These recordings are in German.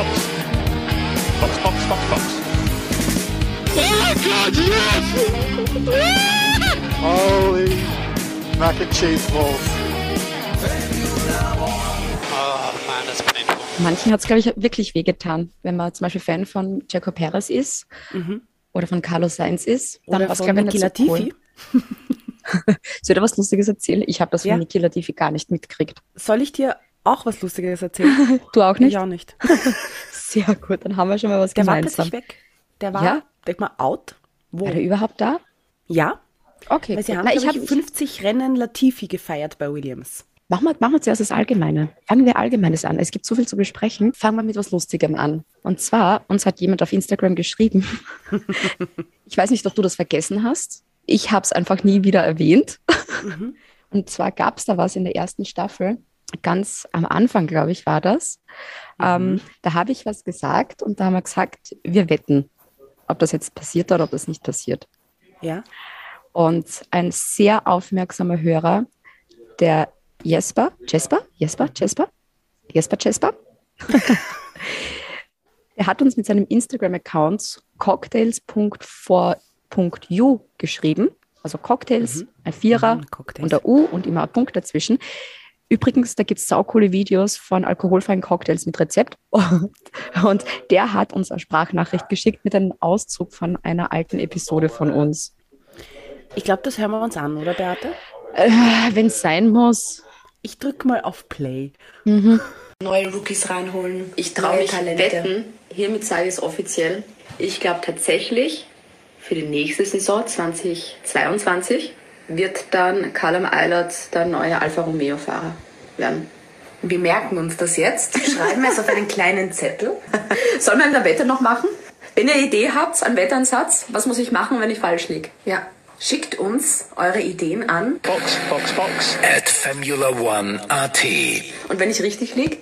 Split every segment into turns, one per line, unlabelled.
Box. Box, Box, Box, Box. Oh Gott, yes!
Holy mac and cheese balls.
Oh man, that's painful.
Manchen hat es, glaube ich, wirklich wehgetan, wenn man zum Beispiel Fan von Jaco Perez ist oder von Carlos Sainz ist. Dann
Oder
war's,
von
glaub ich, nicht so
Latifi.
cool. Soll ich dir was Lustiges erzählen? Ich habe das von
Ja.
Niki Latifi gar nicht mitgekriegt.
Soll ich dir auch was Lustiges erzählen?
Du auch nicht?
Ich auch nicht.
Sehr gut, dann haben wir schon mal was
Der war
gemeinsam.
plötzlich weg. Der war,
Ja?
denk mal, out. Wo?
War der überhaupt da?
Ja,
Okay,
weil sie haben,
Na, ich habe
ich, 50 Rennen Latifi gefeiert bei Williams.
Machen wir, machen wir zuerst das Allgemeine. Fangen wir Allgemeines an. Es gibt so viel zu besprechen. Fangen wir mit was Lustigem an. Und zwar, uns hat jemand auf Instagram geschrieben. ich weiß nicht, ob du das vergessen hast. Ich habe es einfach nie wieder erwähnt. Und zwar gab es da was in der ersten Staffel. Ganz am Anfang, glaube ich, war das. Ähm, da habe ich was gesagt und da haben wir gesagt, wir wetten, ob das jetzt passiert oder ob das nicht passiert.
Ja,
Und ein sehr aufmerksamer Hörer, der Jesper, Jesper, Jesper, Jesper, Jesper, Jesper, er hat uns mit seinem Instagram-Account cocktails.for.u geschrieben. Also Cocktails, ein Vierer
Mhm, Cocktails.
und der U und immer ein Punkt dazwischen. Übrigens, da gibt es saukoole Videos von alkoholfreien Cocktails mit Rezept. Und, und der hat uns eine Sprachnachricht geschickt mit einem Auszug von einer alten Episode von uns.
ich glaube, das hören wir uns an, oder Beate?
Äh, Wenn es sein muss.
Ich drücke mal auf Play.
neue Rookies reinholen.
Ich traue
neue
mich wetten, hiermit sage ich es offiziell. Ich glaube tatsächlich, für die nächste Saison 2022 wird dann Callum Eilert der neue Alfa Romeo-Fahrer werden.
Wir merken uns das jetzt. Schreiben wir es auf einen kleinen Zettel.
Sollen wir eine Wette noch machen? Wenn ihr eine Idee habt, einen Wettansatz, was muss ich machen, wenn ich falsch liege?
Ja. Schickt uns eure Ideen an.
Box, Box, Box.
At Formula One AT.
Und wenn ich richtig liege,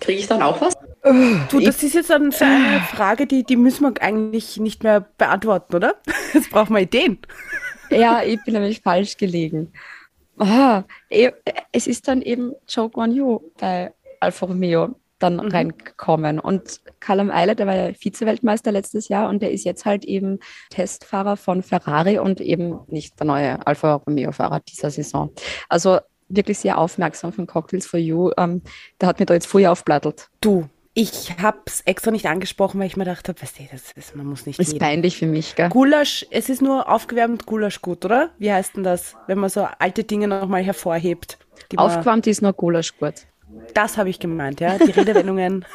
kriege ich dann auch was?
Du, das ist jetzt eine Frage, die, die müssen wir eigentlich nicht mehr beantworten, oder? Jetzt brauchen wir Ideen.
Ja, ich bin nämlich falsch gelegen. Eh, es ist dann eben Joe Guan Yu bei Alfa Romeo dann reingekommen. Und Callum Eilert, der war ja Vize-Weltmeister letztes Jahr und der ist jetzt halt eben Testfahrer von Ferrari und eben nicht der neue Alfa Romeo-Fahrer dieser Saison. Also wirklich sehr aufmerksam von Cocktails for You. Ähm, der hat mir da jetzt vorher aufblattelt.
Du, ich hab's extra nicht angesprochen, weil ich mir gedacht habe, weißt du, das ist, man muss nicht
Ist
jeden.
peinlich für mich, gell?
Gulasch, es ist nur aufgewärmt Gulasch gut, oder? Wie heißt denn das, wenn man so alte Dinge nochmal hervorhebt?
Aufgewärmt ist nur Gulasch gut.
Das habe ich gemeint, ja. Die Redewendungen,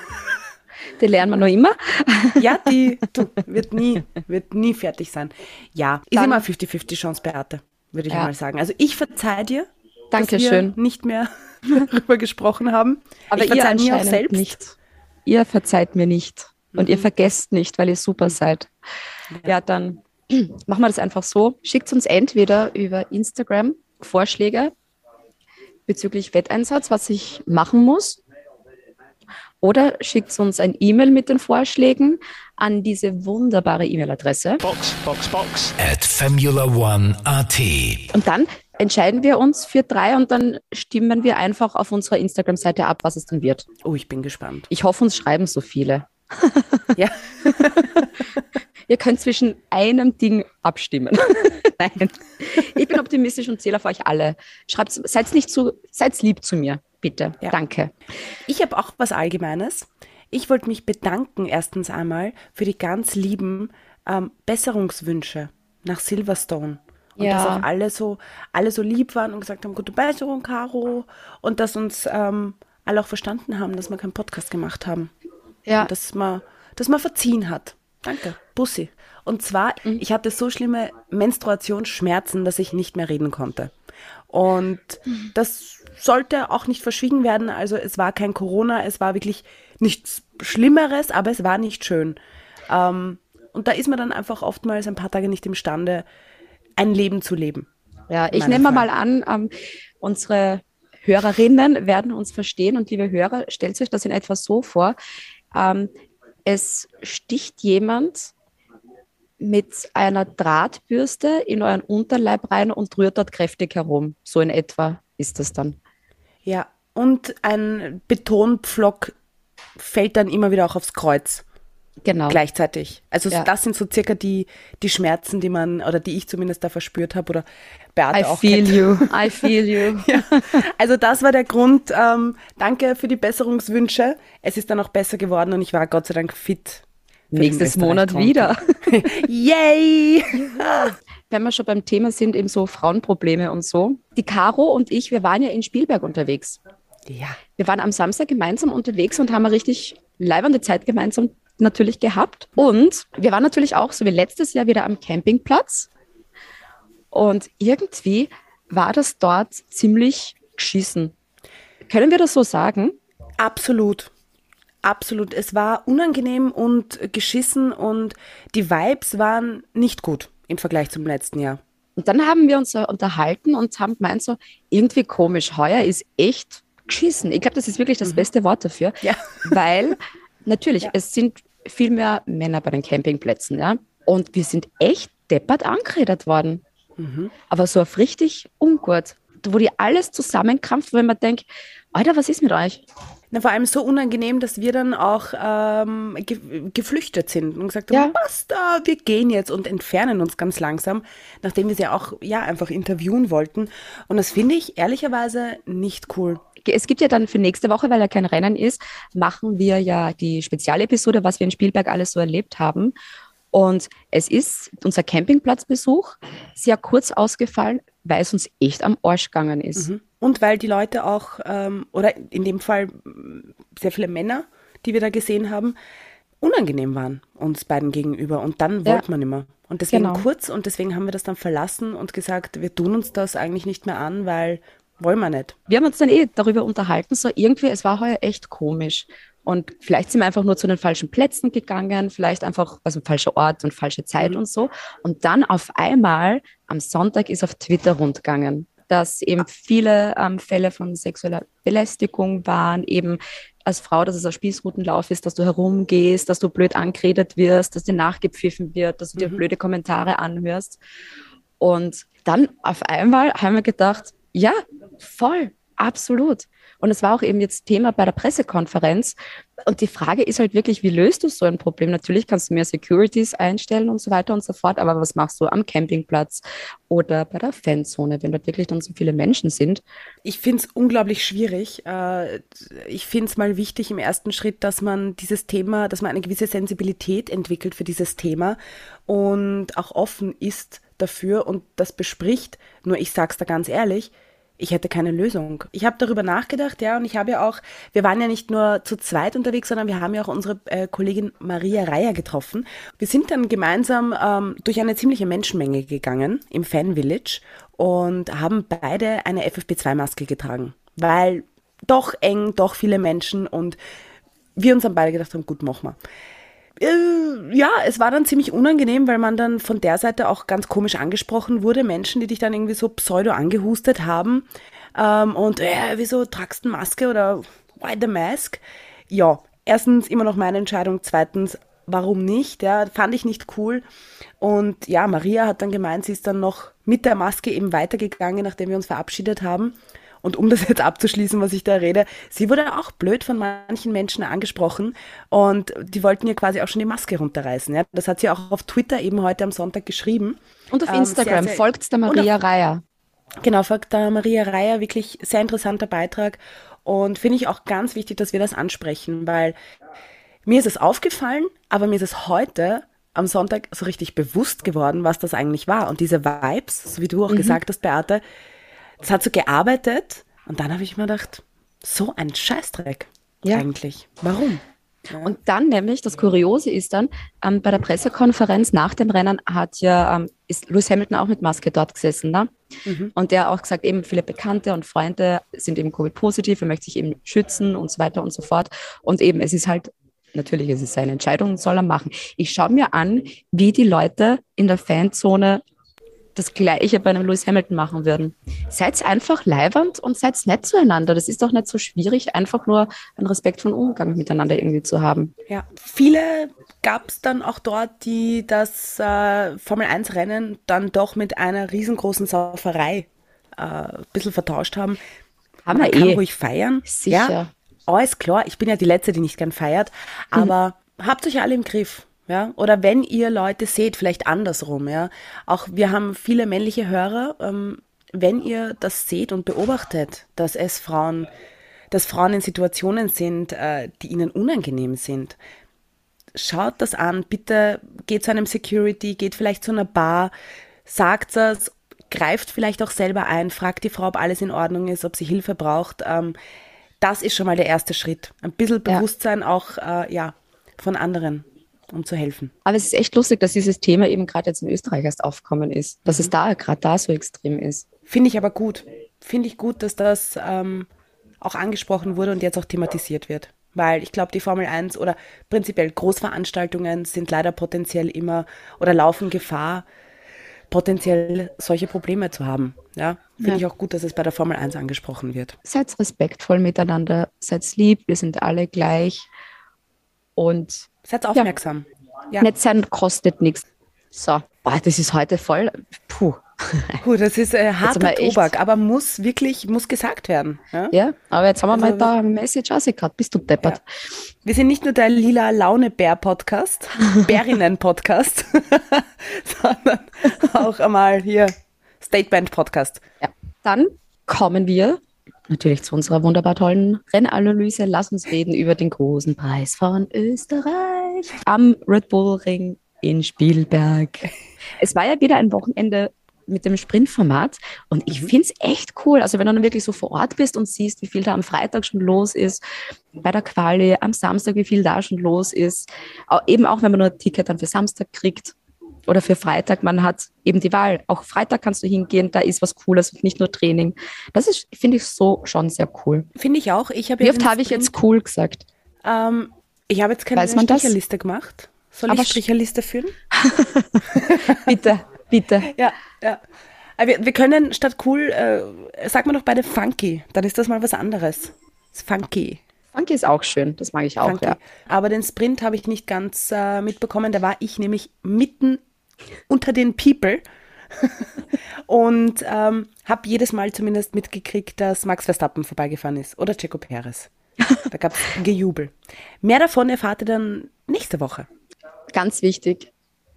Die lernen wir noch immer.
ja, die du, wird nie, wird nie fertig sein. Ja, ist
Dann-
immer 50-50 Chance, Beate, würde ich
Ja.
mal sagen. Also ich verzeih dir, dass
Dankeschön.
wir nicht mehr darüber gesprochen haben.
Aber
ich
ihr
verzeih mir auch selbst.
nicht. Ihr verzeiht mir nicht. Und ihr vergesst nicht, weil ihr super seid. Ja, dann machen wir das einfach so. Schickt uns entweder über Instagram Vorschläge bezüglich Wetteinsatz, was ich machen muss. Oder schickt uns ein E-Mail mit den Vorschlägen an diese wunderbare E-Mail-Adresse.
Box, Box, Box.
At Formula One AT.
Und dann entscheiden wir uns für drei und dann stimmen wir einfach auf unserer Instagram-Seite ab, was es dann wird.
Oh, ich bin gespannt.
Ich hoffe, uns schreiben so viele.
Ja.
Ihr könnt zwischen einem Ding abstimmen. Nein. Ich bin optimistisch und zähle auf euch alle. Schreibt, seid nicht zu, seid lieb zu mir, bitte.
Ja.
Danke.
Ich habe auch was Allgemeines. Ich wollte mich bedanken erstens einmal für die ganz lieben ähm, Besserungswünsche nach Silverstone. Und
Ja.
dass auch alle so, alle so lieb waren und gesagt haben, gute Besserung, Caro. Und dass uns ähm, alle auch verstanden haben, dass wir keinen Podcast gemacht haben.
Ja.
Und dass man, dass man verziehen hat. Danke. Bussi. Und zwar, ich hatte so schlimme Menstruationsschmerzen, dass ich nicht mehr reden konnte. Und das sollte auch nicht verschwiegen werden. Also es war kein Corona, es war wirklich nichts Schlimmeres, aber es war nicht schön. Ähm, und da ist man dann einfach oftmals ein paar Tage nicht imstande, ein Leben zu leben.
Ja, ich nehme
Frage.
mal an, ähm, unsere Hörerinnen werden uns verstehen und liebe Hörer, stellt euch das in etwa so vor. Ähm, es sticht jemand mit einer Drahtbürste in euren Unterleib rein und rührt dort kräftig herum. So in etwa ist das dann.
Ja, und ein Betonpflock fällt dann immer wieder auch aufs Kreuz
Genau.
gleichzeitig. Also
Ja.
das sind so circa die, die Schmerzen, die man, oder die ich zumindest da verspürt habe oder Beate
I
auch
feel
kennt.
you. I feel you.
Ja. Also das war der Grund. Ähm, danke für die Besserungswünsche. Es ist dann auch besser geworden und ich war Gott sei Dank fit.
Nächstes Monat wieder.
Yay!
Wenn wir schon beim Thema sind, eben so Frauenprobleme und so. Die Caro und ich, wir waren ja in Spielberg unterwegs.
Ja.
Wir waren am Samstag gemeinsam unterwegs und haben eine richtig leibende Zeit gemeinsam natürlich gehabt. Und wir waren natürlich auch, so wie letztes Jahr, wieder am Campingplatz. Und irgendwie war das dort ziemlich geschissen. Können wir das so sagen?
Absolut. Absolut. Es war unangenehm und geschissen und die Vibes waren nicht gut im Vergleich zum letzten Jahr.
Und dann haben wir uns unterhalten und haben gemeint, so irgendwie komisch, heuer ist echt geschissen. Ich glaube, das ist wirklich das beste Wort dafür,
Ja.
weil natürlich, es sind viel mehr Männer bei den Campingplätzen, ja. Und wir sind echt deppert angeredet worden. Aber so auf richtig ungut, wo die alles zusammenkrampft, wo man denkt, Alter, was ist mit euch?
Na, vor allem so unangenehm, dass wir dann auch ähm, ge geflüchtet sind und gesagt haben,
Ja.
basta, wir gehen jetzt und entfernen uns ganz langsam, nachdem wir sie auch ja einfach interviewen wollten. Und das finde ich ehrlicherweise nicht cool.
Es gibt ja dann für nächste Woche, weil ja kein Rennen ist, machen wir ja die Spezialepisode, was wir in Spielberg alles so erlebt haben. Und es ist unser Campingplatzbesuch sehr kurz ausgefallen, weil es uns echt am Arsch gegangen ist.
Und weil die Leute auch, ähm, oder in dem Fall mm, sehr viele Männer, die wir da gesehen haben, unangenehm waren uns beiden gegenüber. Und dann
Ja.
wollte man immer. Und deswegen
Genau.
kurz und deswegen haben wir das dann verlassen und gesagt, wir tun uns das eigentlich nicht mehr an, weil wollen wir nicht.
Wir haben uns dann eh darüber unterhalten, so irgendwie, es war heuer echt komisch. Und vielleicht sind wir einfach nur zu den falschen Plätzen gegangen, vielleicht einfach, also falscher Ort und falsche Zeit und so. Und dann auf einmal am Sonntag ist auf Twitter rundgegangen, dass eben viele ähm, Fälle von sexueller Belästigung waren, eben als Frau, dass es ein Spießrutenlauf ist, dass du herumgehst, dass du blöd angeredet wirst, dass dir nachgepfiffen wird, dass du dir blöde Kommentare anhörst. Und dann auf einmal haben wir gedacht, ja, voll, absolut. Und es war auch eben jetzt Thema bei der Pressekonferenz. Und die Frage ist halt wirklich, wie löst du so ein Problem? Natürlich kannst du mehr Securities einstellen und so weiter und so fort, aber was machst du am Campingplatz oder bei der Fanzone, wenn dort wirklich dann so viele Menschen sind?
Ich finde es unglaublich schwierig. Äh, Ich finde es mal wichtig im ersten Schritt, dass man dieses Thema, dass man eine gewisse Sensibilität entwickelt für dieses Thema und auch offen ist dafür und das bespricht. Nur ich sag's da ganz ehrlich, ich hätte keine Lösung. Ich habe darüber nachgedacht, ja, und ich habe ja auch, wir waren ja nicht nur zu zweit unterwegs, sondern wir haben ja auch unsere äh, Kollegin Maria Reier getroffen. Wir sind dann gemeinsam ähm, durch eine ziemliche Menschenmenge gegangen im Fan Village und haben beide eine FFP2-Maske getragen, weil doch eng, doch viele Menschen und wir uns dann beide gedacht haben, gut, machen wir. Äh, ja, es war dann ziemlich unangenehm, weil man dann von der Seite auch ganz komisch angesprochen wurde. Menschen, die dich dann irgendwie so pseudo angehustet haben. Ähm, und äh, wieso tragst du eine Maske oder why the mask? Ja, erstens immer noch meine Entscheidung. Zweitens, warum nicht? Ja, fand ich nicht cool. Und ja, Maria hat dann gemeint, sie ist dann noch mit der Maske eben weitergegangen, nachdem wir uns verabschiedet haben. Und um das jetzt abzuschließen, was ich da rede, sie wurde auch blöd von manchen Menschen angesprochen und die wollten ihr quasi auch schon die Maske runterreißen. Ja? Das hat sie auch auf Twitter eben heute am Sonntag geschrieben.
Und auf
Ähm,
Instagram
sehr, sehr-
folgt der Maria
auf-
Reier.
Genau, folgt da Maria Reier, wirklich sehr interessanter Beitrag. Und finde ich auch ganz wichtig, dass wir das ansprechen, weil mir ist es aufgefallen, aber mir ist es heute am Sonntag so richtig bewusst geworden, was das eigentlich war. Und diese Vibes, so wie du auch gesagt hast, Beate, das hat so gearbeitet. Und dann habe ich mir gedacht, so ein Scheißdreck
Ja.
eigentlich. Warum?
Und dann nämlich, das Kuriose ist dann, ähm, bei der Pressekonferenz nach dem Rennen hat ja, ähm, ist Lewis Hamilton auch mit Maske dort gesessen, ne? Und der hat auch gesagt, eben viele Bekannte und Freunde sind eben Covid-positiv, er möchte sich eben schützen und so weiter und so fort. Und eben, es ist halt, natürlich, es ist seine Entscheidung, soll er machen. Ich schaue mir an, wie die Leute in der Fanzone das Gleiche bei einem Lewis Hamilton machen würden. Seid einfach leibernd und seid nett zueinander. Das ist doch nicht so schwierig, einfach nur einen respektvollen Umgang miteinander irgendwie zu haben.
Ja, viele gab es dann auch dort, die das äh, Formel-1-Rennen dann doch mit einer riesengroßen Sauferei äh, ein bisschen vertauscht haben.
Haben
Man
wir
kann
eh.
ruhig feiern.
Sicher.
Ja, alles klar, ich bin ja die Letzte, die nicht gern feiert, aber habt euch alle im Griff. Ja, oder wenn ihr Leute seht, vielleicht andersrum, ja. Auch wir haben viele männliche Hörer, ähm, wenn ihr das seht und beobachtet, dass es Frauen, dass Frauen in Situationen sind, äh, die ihnen unangenehm sind, schaut das an, bitte geht zu einem Security, geht vielleicht zu einer Bar, sagt es, greift vielleicht auch selber ein, fragt die Frau, ob alles in Ordnung ist, ob sie Hilfe braucht. Ähm, das ist schon mal der erste Schritt. Ein bisschen
Ja.
Bewusstsein auch äh, ja, von anderen, um zu helfen.
Aber es ist echt lustig, dass dieses Thema eben gerade jetzt in Österreich erst aufgekommen ist. Dass
Mhm.
es da gerade da so extrem ist.
Finde ich aber gut. Finde ich gut, dass das ähm, auch angesprochen wurde und jetzt auch thematisiert wird. Weil ich glaube, die Formel 1 oder prinzipiell Großveranstaltungen sind leider potenziell immer oder laufen Gefahr, potenziell solche Probleme zu haben. Ja, finde
Ja.
ich auch gut, dass es bei der Formel 1 angesprochen wird.
Seid respektvoll miteinander, seid lieb, wir sind alle gleich. Und
Seid aufmerksam. Ja.
nett sein kostet nichts. So, boah, das ist heute voll. Puh.
Puh, das ist äh, harter Tobak, aber muss wirklich, muss gesagt werden. Ja?
Ja, aber jetzt haben wir
Also-
mal da eine Message rausgekriegt. Bist du deppert?
Wir sind nicht nur der lila Laune Bär Podcast, Bärinnen Podcast, sondern auch einmal hier Statement Podcast.
Ja. Dann kommen wir natürlich zu unserer wunderbar tollen Rennanalyse. Lass uns reden über den großen Preis von Österreich am Red Bull Ring in Spielberg. Es war ja wieder ein Wochenende mit dem Sprintformat und ich finde es echt cool. Also wenn du dann wirklich so vor Ort bist und siehst, wie viel da am Freitag schon los ist, bei der Quali, am Samstag, wie viel da schon los ist. Eben auch, wenn man nur ein Ticket dann für Samstag kriegt oder für Freitag, man hat eben die Wahl. Auch Freitag kannst du hingehen, da ist was Cooles und nicht nur Training. Das ist, finde ich, so schon sehr cool.
Finde ich auch. Ich habe
Wie oft habe ich jetzt cool gesagt?
Ähm, ich habe jetzt keine
Weiß man das?
Stricherliste gemacht. Soll
Aber
ich Stricherliste führen?
Bitte, bitte.
Ja, ja. Aber wir, wir können statt cool, äh, sag mal doch beide funky. Dann ist das mal was anderes. Funky.
Funky ist auch schön, das mag ich auch,
funky.
ja.
Aber den Sprint habe ich nicht ganz äh, mitbekommen. Da war ich nämlich mitten unter den People und ähm, habe jedes Mal zumindest mitgekriegt, dass Max Verstappen vorbeigefahren ist oder Checo Perez. Da gab es Gejubel. Mehr davon erfahrt ihr dann nächste Woche.
Ganz wichtig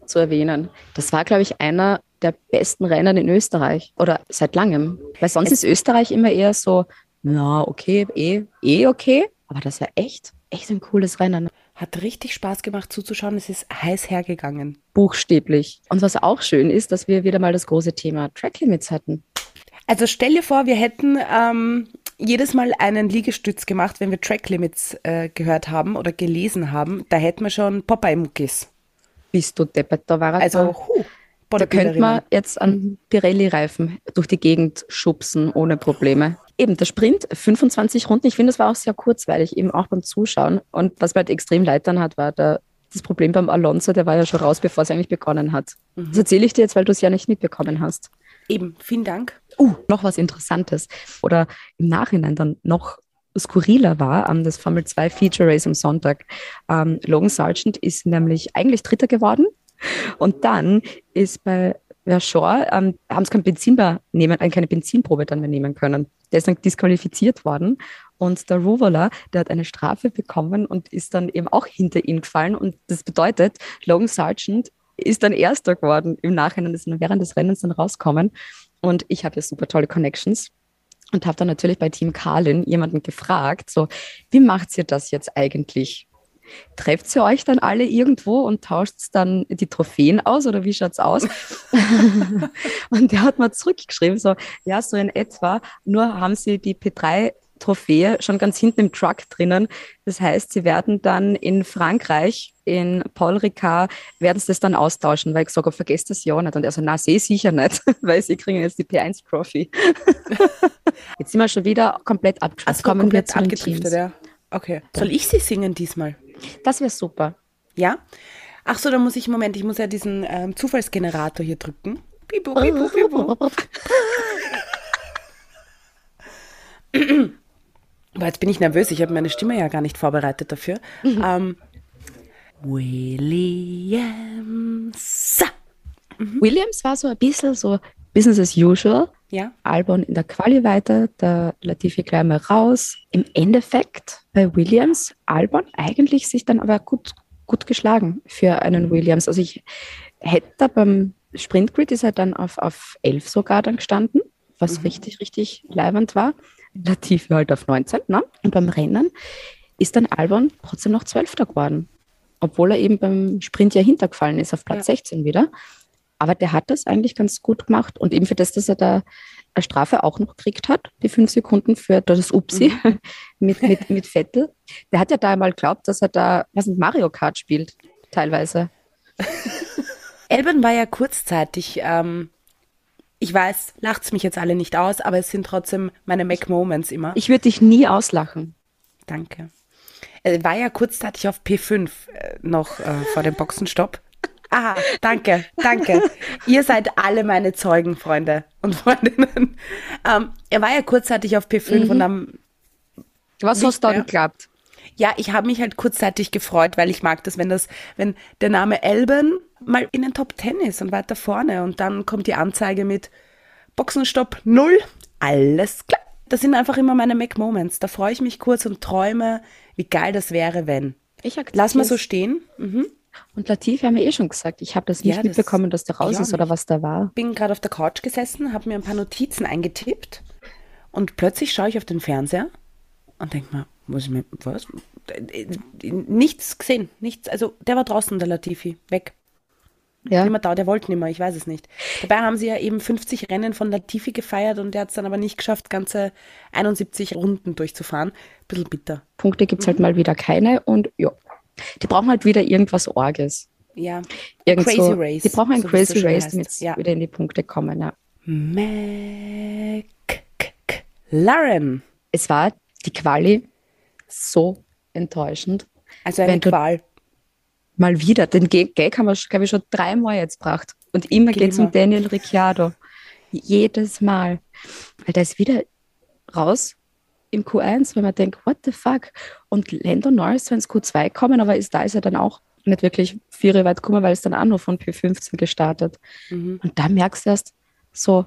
zu erwähnen. Das war, glaube ich, einer der besten Rennen in Österreich oder seit langem. Weil sonst ist Österreich immer eher so, na, okay, eh, eh okay. Aber das war echt, echt ein cooles Rennen.
Hat richtig Spaß gemacht zuzuschauen. Es ist heiß hergegangen.
Buchstäblich. Und was auch schön ist, dass wir wieder mal das große Thema Track Limits hatten.
Also stell dir vor, wir hätten ähm, jedes Mal einen Liegestütz gemacht, wenn wir Track Limits äh, gehört haben oder gelesen haben. Da hätten wir schon Popeye-Muckis.
Bist du deppert, da war er
Also,
da.
huh,
Da könnte man jetzt an Pirelli-Reifen durch die Gegend schubsen ohne Probleme. Eben der Sprint, 25 Runden. Ich finde, das war auch sehr kurzweilig, eben auch beim Zuschauen. Und was mir halt extrem leid dann hat, war der, das Problem beim Alonso, der war ja schon raus, bevor es eigentlich begonnen hat. Das erzähle ich dir jetzt, weil du es ja nicht mitbekommen hast.
Eben, vielen Dank.
Uh, noch was Interessantes. Oder im Nachhinein dann noch skurriler war, ähm, das Formel 2 Feature Race am Sonntag. Ähm, Logan Sargent ist nämlich eigentlich Dritter geworden und dann ist bei Verschor, ähm, haben sie kein Benzin mehr nehmen, äh, keine Benzinprobe dann mehr nehmen können. Der ist dann disqualifiziert worden und der Ruvola, der hat eine Strafe bekommen und ist dann eben auch hinter ihn gefallen und das bedeutet, Logan Sargent ist dann Erster geworden im Nachhinein, ist dann während des Rennens dann rauskommen und ich habe ja super tolle Connections und habe dann natürlich bei Team Carlin jemanden gefragt, so, wie macht ihr das jetzt eigentlich? Trefft ihr euch dann alle irgendwo und tauscht dann die Trophäen aus oder wie schaut's aus? und der hat mal zurückgeschrieben, so, ja, so in etwa, nur haben sie die P3 Trophäe schon ganz hinten im Truck drinnen. Das heißt, sie werden dann in Frankreich, in Paul Ricard, werden sie das dann austauschen, weil ich sage, vergesst das ja nicht. Und er so, na, sehe sicher nicht, weil sie kriegen jetzt die P1 Trophy. jetzt sind wir schon wieder komplett abgeschlossen.
Also
Kommen
komplett abgedriftet, ja. Okay. Soll ich sie singen diesmal?
Das wäre super.
Ja? Ach so, dann muss ich, Moment, ich muss ja diesen ähm, Zufallsgenerator hier drücken. Pipo, pipo, pipo. Boah, jetzt bin ich nervös, ich habe meine Stimme ja gar nicht vorbereitet dafür. Ähm, Williams.
Williams war so ein bisschen so Business as usual.
Ja.
Albon in der Quali weiter, der Latifi gleich mal raus. Im Endeffekt bei Williams, Albon eigentlich sich dann aber gut, gut geschlagen für einen Williams. Also ich hätte beim Sprintgrid ist er dann auf, auf 11 sogar dann gestanden, was richtig, richtig leibend war. Latifi halt auf 19, ne? Und beim Rennen ist dann Albon trotzdem noch Zwölfter geworden. Obwohl er eben beim Sprint ja hintergefallen ist, auf Platz
Ja.
16 wieder. Aber der hat das eigentlich ganz gut gemacht. Und eben für das, dass er da eine Strafe auch noch gekriegt hat, die fünf Sekunden für das Upsi mit, mit, mit Vettel. Der hat ja da einmal geglaubt, dass er da, was nicht, Mario Kart spielt, teilweise.
Elben war ja kurzzeitig, ähm, ich weiß, lacht's mich jetzt alle nicht aus, aber es sind trotzdem meine Mac-Moments immer.
Ich würde dich nie auslachen.
Danke. Er war ja kurzzeitig auf P5 äh, noch äh, vor dem Boxenstopp. Ah, danke, danke. Ihr seid alle meine Zeugen, Freunde und Freundinnen. Ähm, er war ja kurzzeitig auf P5 und am
Was hast du da
mehr. Ja, ich habe mich halt kurzzeitig gefreut, weil ich mag das, wenn das, wenn der Name Elben mal in den Top 10 ist und weiter vorne und dann kommt die Anzeige mit Boxenstopp 0, alles klar. Das sind einfach immer meine Mac-Moments. Da freue ich mich kurz und träume, wie geil das wäre, wenn.
Ich
Lass mal so stehen. Mhm.
Und Latifi haben wir eh schon gesagt. Ich habe das nicht
Ja, das-
mitbekommen, dass der raus
ich auch
ist oder was da war.
Bin gerade auf der Couch gesessen, habe mir ein paar Notizen eingetippt und plötzlich schaue ich auf den Fernseher und denke mir, muss ich mir, was? Nichts gesehen, nichts. Also der war draußen, der Latifi, weg.
Ja.
Nimmer da, der wollte nimmer, ich weiß es nicht. Dabei haben sie ja eben 50 Rennen von Latifi gefeiert und der hat es dann aber nicht geschafft, ganze 71 Runden durchzufahren. Bisschen bitter.
Punkte gibt es halt mal wieder keine und ja. Die brauchen halt wieder irgendwas Orges.
Ja.
Irgend
Crazy Race,
Die brauchen ein
so
Crazy Race, damit sie
Ja.
wieder in die Punkte kommen. Ja.
McLaren.
Es war die Quali so enttäuschend.
Also eine
Wenn
Qual.
Mal wieder. Den Gag haben wir, glaube ich, schon dreimal jetzt gebracht. Und immer
Geht
es um. Daniel Ricciardo. Jedes Mal. Weil der ist wieder raus im Q1, weil man denkt, what the fuck? Und Lando Norris soll ins Q2 kommen, aber ist, da ist er dann auch nicht wirklich vier weit gekommen, weil es dann auch nur von P15 gestartet.
Mhm.
Und da merkst du erst so,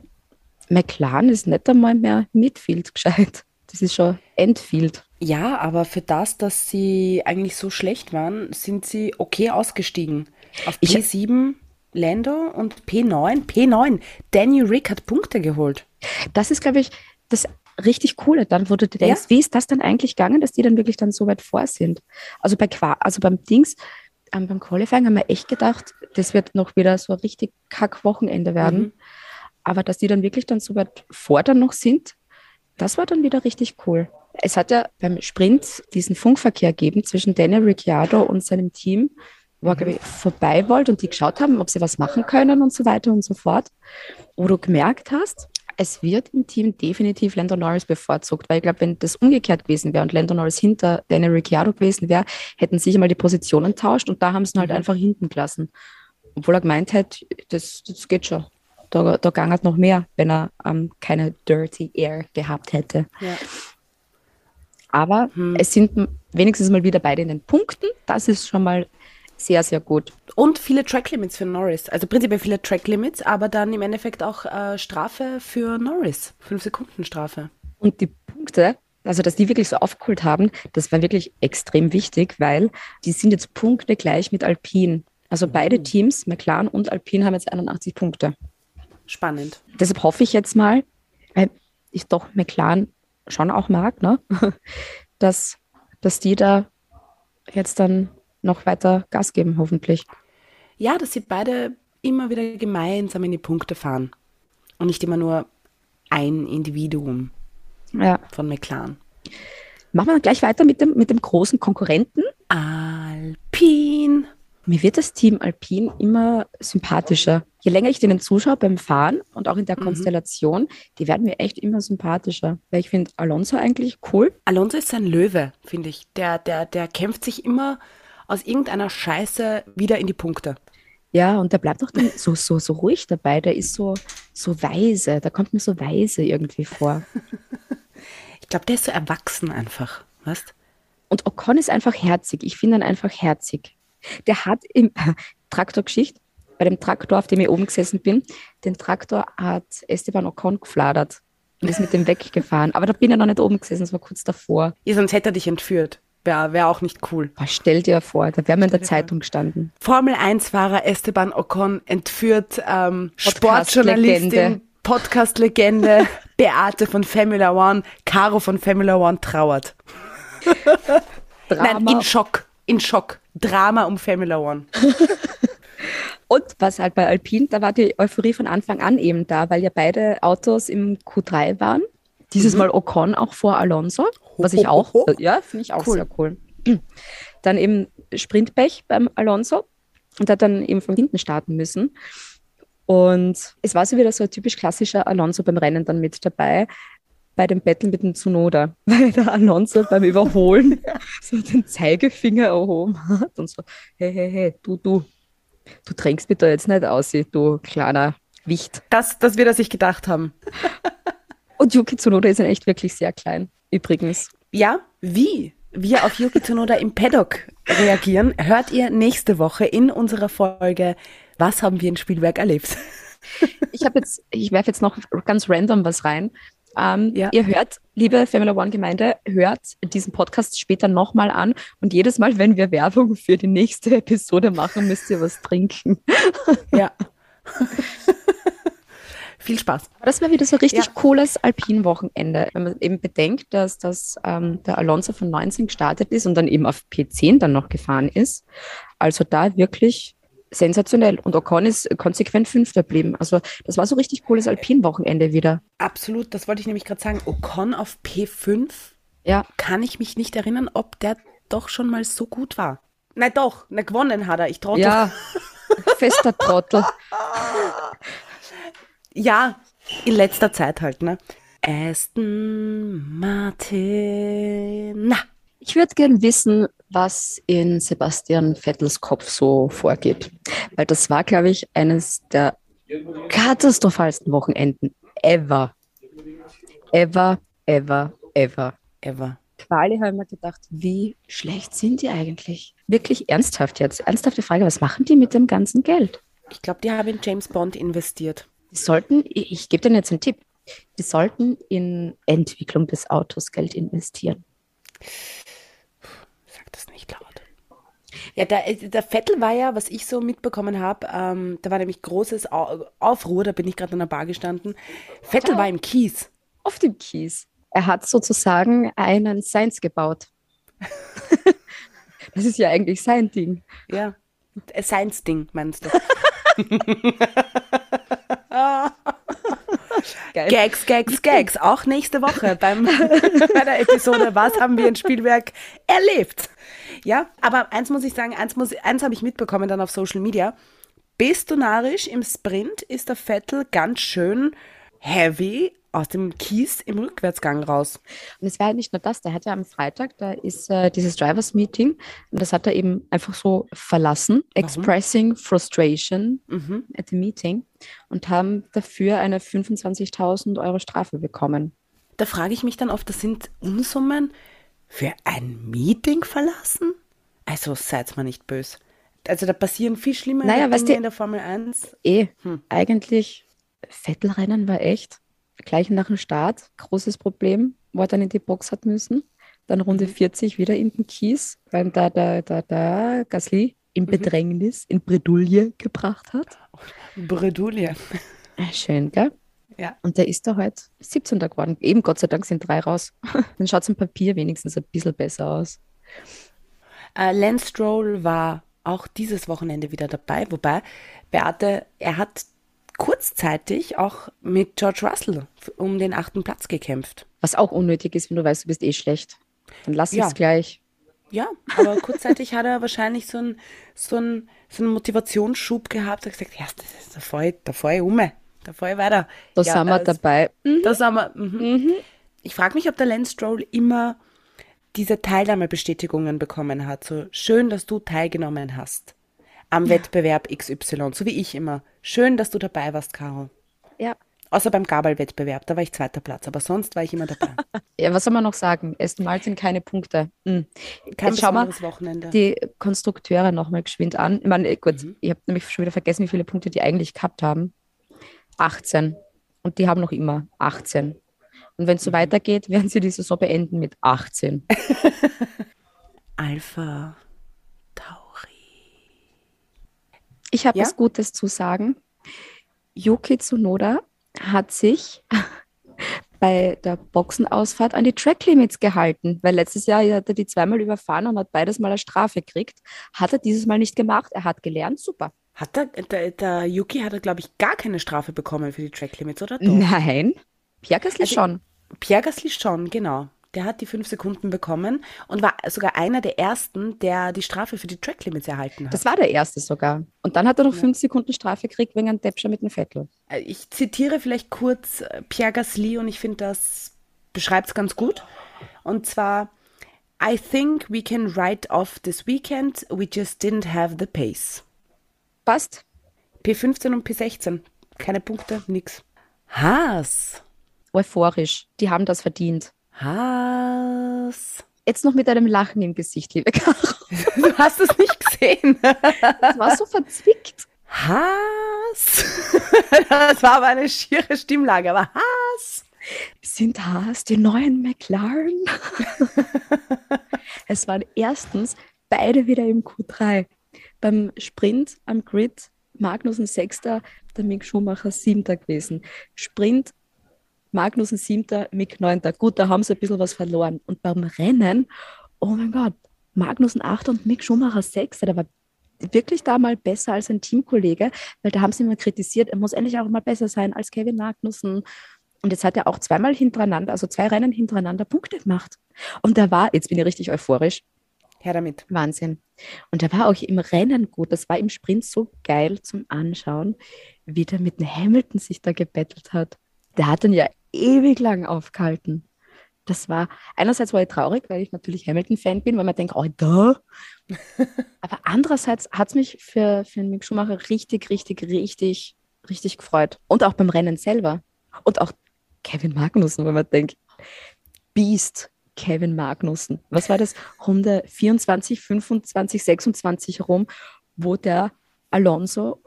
McLaren ist nicht einmal mehr Midfield gescheit. Das ist schon Endfield.
Ja, aber für das, dass sie eigentlich so schlecht waren, sind sie okay ausgestiegen. Auf
Ich-
P7 Lando und P9, P9. Danny Rick hat Punkte geholt.
Das ist, glaube ich, das richtig Coole dann, wo du dir denkst, wie ist das dann eigentlich gegangen, dass die dann wirklich dann so weit vor sind? Also bei Qua also beim Dings, ähm, beim Qualifying haben wir echt gedacht, das wird noch wieder so ein richtig kack Wochenende werden.
Mhm.
Aber dass die dann wirklich dann so weit vor dann noch sind, das war dann wieder richtig cool. Es hat ja beim Sprint diesen Funkverkehr gegeben zwischen Daniel Ricciardo und seinem Team, wo er, glaube ich, vorbei wollte und die geschaut haben, ob sie was machen können und so weiter und so fort. Wo du gemerkt hast, es wird im Team definitiv Lando Norris bevorzugt, weil ich glaube, wenn das umgekehrt gewesen wäre und Lando Norris hinter Daniel Ricciardo gewesen wäre, hätten sich einmal die Positionen tauscht und da haben sie ihn halt einfach hinten gelassen. Obwohl er gemeint hat, das, das geht schon. Da, da ging halt noch mehr, wenn er ähm, keine Dirty Air gehabt hätte.
Ja.
Aber es sind wenigstens mal wieder beide in den Punkten. Das ist schon mal sehr, sehr gut.
Und viele Track Limits für Norris. Also prinzipiell viele Track Limits, aber dann im Endeffekt auch äh, Strafe für Norris. Fünf Sekunden Strafe.
Und die Punkte, also dass die wirklich so aufgeholt haben, das war wirklich extrem wichtig, weil die sind jetzt Punkte gleich mit Alpine. Also beide Teams, McLaren und Alpine, haben jetzt 81 Punkte.
Spannend.
Deshalb hoffe ich jetzt mal, weil ich doch McLaren schon auch mag, ne? dass, dass die da jetzt dann noch weiter Gas geben, hoffentlich.
Ja, dass sie beide immer wieder gemeinsam in die Punkte fahren. Und nicht immer nur ein Individuum
Ja.
von McLaren.
Machen wir gleich weiter mit dem, mit dem großen Konkurrenten.
Alpine.
Mir wird das Team Alpine immer sympathischer. Je länger ich denen zuschaue beim Fahren und auch in der Konstellation, die werden mir echt immer sympathischer. Weil ich finde Alonso eigentlich cool.
Alonso ist ein Löwe, finde ich. Der, der, der kämpft sich immer aus irgendeiner Scheiße wieder in die Punkte.
Ja, und der bleibt auch dann so, so, so ruhig dabei. Der ist so, so weise. Da kommt mir so weise irgendwie vor.
Ich glaube, der ist so erwachsen einfach. Weißt?
Und Ocon ist einfach herzig. Ich finde ihn einfach herzig. Der hat im Traktorgeschichte, bei dem Traktor, auf dem ich oben gesessen bin, den Traktor hat Esteban Ocon gefladert und ist mit dem weggefahren. Aber da bin ich noch nicht oben gesessen, das war kurz davor.
Ja, sonst hätte er dich entführt. Wäre wär auch nicht cool.
Boah, stell dir vor, da wären wir in der Zeitung gestanden.
Formel 1-Fahrer Esteban Ocon entführt ähm,
Podcast-Legende.
Sportjournalistin, Podcast-Legende Beate von Formula One, Caro von Formula One trauert.
Drama.
Nein, in Schock. In Schock. Drama um Formula One.
Und was halt bei Alpine, da war die Euphorie von Anfang an eben da, weil ja beide Autos im Q3 waren. Dieses Mal Ocon auch vor Alonso, was ich auch, ja, finde ich auch
Cool.
sehr cool. Dann eben Sprintpech beim Alonso und hat dann eben von hinten starten müssen. Und es war so wieder so ein typisch klassischer Alonso beim Rennen dann mit dabei, bei dem Battle mit dem Tsunoda, weil der Alonso beim Überholen so den Zeigefinger erhoben hat und so, hey, hey, hey, du, du, du drängst mich da jetzt nicht aus, du kleiner Wicht.
Das, das wird er sich gedacht haben.
Und Yuki Tsunoda ist in echt wirklich sehr klein, übrigens.
Ja, wie wir auf Yuki Tsunoda im Paddock reagieren, hört ihr nächste Woche in unserer Folge Was haben wir in Spielberg erlebt?
Ich habe jetzt, ich werfe jetzt noch ganz random was rein. Ähm,
Ja.
Ihr hört, liebe Formula One Gemeinde, hört diesen Podcast später nochmal an und jedes Mal, wenn wir Werbung für die nächste Episode machen, müsst ihr was trinken.
Ja. Viel Spaß.
Das war wieder so richtig
Ja.
cooles Alpin-Wochenende, wenn man eben bedenkt, dass, dass ähm, der Alonso von 19 gestartet ist und dann eben auf P10 dann noch gefahren ist. Also da wirklich sensationell. Und Ocon ist konsequent Fünfter geblieben. Also das war so richtig cooles Alpin-Wochenende wieder.
Absolut, das wollte ich nämlich gerade sagen. Ocon auf P5
Ja,
kann ich mich nicht erinnern, ob der doch schon mal so gut war. Nein, doch, na, gewonnen hat er. Ich trottel.
ja. Fester Trottel.
ja, in letzter Zeit halt, ne? Aston Martin. Na,
Ich würde gern wissen, was in Sebastian Vettels Kopf so vorgeht. Weil das war, glaube ich, eines der katastrophalsten Wochenenden ever. Ever, ever, ever.
ever.
Quali habe ich mir gedacht, wie schlecht sind die eigentlich? Wirklich ernsthaft jetzt. Ernsthafte Frage, was machen die mit dem ganzen Geld?
Ich glaube, die haben in James Bond investiert.
Die sollten, ich, ich gebe denen jetzt einen Tipp, die sollten in Entwicklung des Autos Geld investieren.
Das nicht laut. Ja, der, der Vettel war ja, was ich so mitbekommen habe, ähm, da war nämlich großes Au- Aufruhr, da bin ich gerade an der Bar gestanden. Vettel war im Kies.
Auf dem Kies. Er hat sozusagen einen Science gebaut. das ist ja eigentlich sein Ding.
Ja. Äh, Science-Ding, meinst du?
Geil.
Gags, Gags, Gags. Auch nächste Woche beim, bei der Episode Was haben wir in Spielwerk erlebt? Ja, aber eins muss ich sagen, eins, muss, eins habe ich mitbekommen dann auf Social Media. Bist du narrisch im Sprint ist der Vettel ganz schön heavy aus dem Kies im Rückwärtsgang raus.
Und es war ja nicht nur das, der hat ja am Freitag, da ist äh, dieses Drivers Meeting und das hat er eben einfach so verlassen, expressing frustration
Mhm.
at the meeting und haben dafür eine 25.000 Euro Strafe bekommen.
Da frage ich mich dann oft, das sind Unsummen für ein Meeting verlassen? Also seid mal nicht böse. Also da passieren viel schlimmere
Naja,
Dinge
weißt du-
in der Formel 1.
Eh,
Hm.
eigentlich Vettelrennen war echt gleich nach dem Start großes Problem, wo er dann in die Box hat müssen. Dann
Mhm.
Runde 40 wieder in den Kies, weil da, da, da, da Gasly
Mhm.
in Bedrängnis, in Bredouille gebracht hat.
Bredouille.
Äh, Schön, gell?
Ja.
Und der ist da heute 17. geworden. Eben Gott sei Dank sind drei raus. Dann schaut es im Papier wenigstens ein bisschen besser aus.
Äh, Lance Stroll war auch dieses Wochenende wieder dabei, wobei Beate, er hat kurzzeitig auch mit George Russell um den achten Platz gekämpft.
Was auch unnötig ist, wenn du weißt, du bist eh schlecht. Dann lass
Ja.
es gleich.
Ja, aber kurzzeitig hat er wahrscheinlich so einen so einen- so einen Motivationsschub gehabt. Er hat gesagt, ja, das ist da voll, da voll um, da voll weiter.
Da
ja,
sind wir
äh,
dabei.
Da sind wir. Mhm. Ich frage mich, ob der Lance Stroll immer diese Teilnahmebestätigungen bekommen hat. So schön, dass du teilgenommen hast am Wettbewerb XY, so wie ich immer. Schön, dass du dabei warst, Caro.
Ja.
Außer beim Gabelwettbewerb, da war ich zweiter Platz, aber sonst war ich immer dabei.
Ja, was soll man noch sagen? Aston Martin keine Punkte. Hm.
Kein
Jetzt schau mal
besonderes Wochenende.
die Konstrukteure nochmal geschwind an. Ich meine, gut,
Mhm.
ich habe nämlich schon wieder vergessen, wie viele Punkte die eigentlich gehabt haben. 18. Und die haben noch immer 18. Und wenn es so
Mhm.
weitergeht, werden sie die Saison beenden mit 18.
Alpha Tauri.
Ich habe
Ja?
was Gutes zu sagen. Yuki Tsunoda hat sich bei der Boxenausfahrt an die Tracklimits gehalten, weil letztes Jahr hat er die zweimal überfahren und hat beides Mal eine Strafe gekriegt. Hat er dieses Mal nicht gemacht. Er hat gelernt, super.
Hat der, der, der Yuki hat, glaube ich, gar keine Strafe bekommen für die Track Limits, oder? Doch.
Nein, Pierre Gasly
Also-
schon.
Pierre Gasly schon, genau. Der hat die fünf Sekunden bekommen und war sogar einer der ersten, der die Strafe für die Track Limits erhalten hat.
Das war der erste sogar. Und dann hat er noch fünf Sekunden Strafe gekriegt wegen einem Deppscher mit dem Vettel.
Äh, Ich zitiere vielleicht kurz äh, Pierre Gasly und ich finde, das beschreibt es ganz gut. Und zwar, I think we can write off this weekend, we just didn't have the pace.
Passt.
P15 und P16, keine Punkte, nix. Haas.
Euphorisch. Die haben das verdient.
Haas.
Jetzt noch mit einem Lachen im Gesicht, liebe Caro.
Du hast es nicht gesehen.
Das war so verzwickt.
Haas. Das war aber eine schiere Stimmlage, aber Haas.
Sind Haas die neuen McLaren? es waren erstens beide wieder im Q3. Beim Sprint am Grid Magnussen Sechster, der Mick Schumacher Siebter gewesen. Sprint Magnussen Siebter, Mick Neunter. Gut, da haben sie ein bisschen was verloren. Und beim Rennen, oh mein Gott, Magnussen Achter und Mick Schumacher Sechster, der war wirklich da mal besser als ein Teamkollege, weil da haben sie immer kritisiert, er muss endlich auch mal besser sein als Kevin Magnussen. Und jetzt hat er auch zweimal hintereinander, also zwei Rennen hintereinander Punkte gemacht. Und er war, jetzt bin ich richtig euphorisch,
Her damit.
Wahnsinn. Und er war auch im Rennen gut. Das war im Sprint so geil zum Anschauen, wie der mit dem Hamilton sich da gebettelt hat. Der hat ihn ja ewig lang aufgehalten. Das war, einerseits war ich traurig, weil ich natürlich Hamilton-Fan bin, weil man denkt, oh, da. Aber andererseits hat es mich für, für den Mick Schumacher richtig, richtig, richtig, richtig gefreut. Und auch beim Rennen selber. Und auch Kevin Magnussen, weil man denkt, Beast Kevin Magnussen. Was war das? Runde 24, 25, 26 rum, wo der Alonso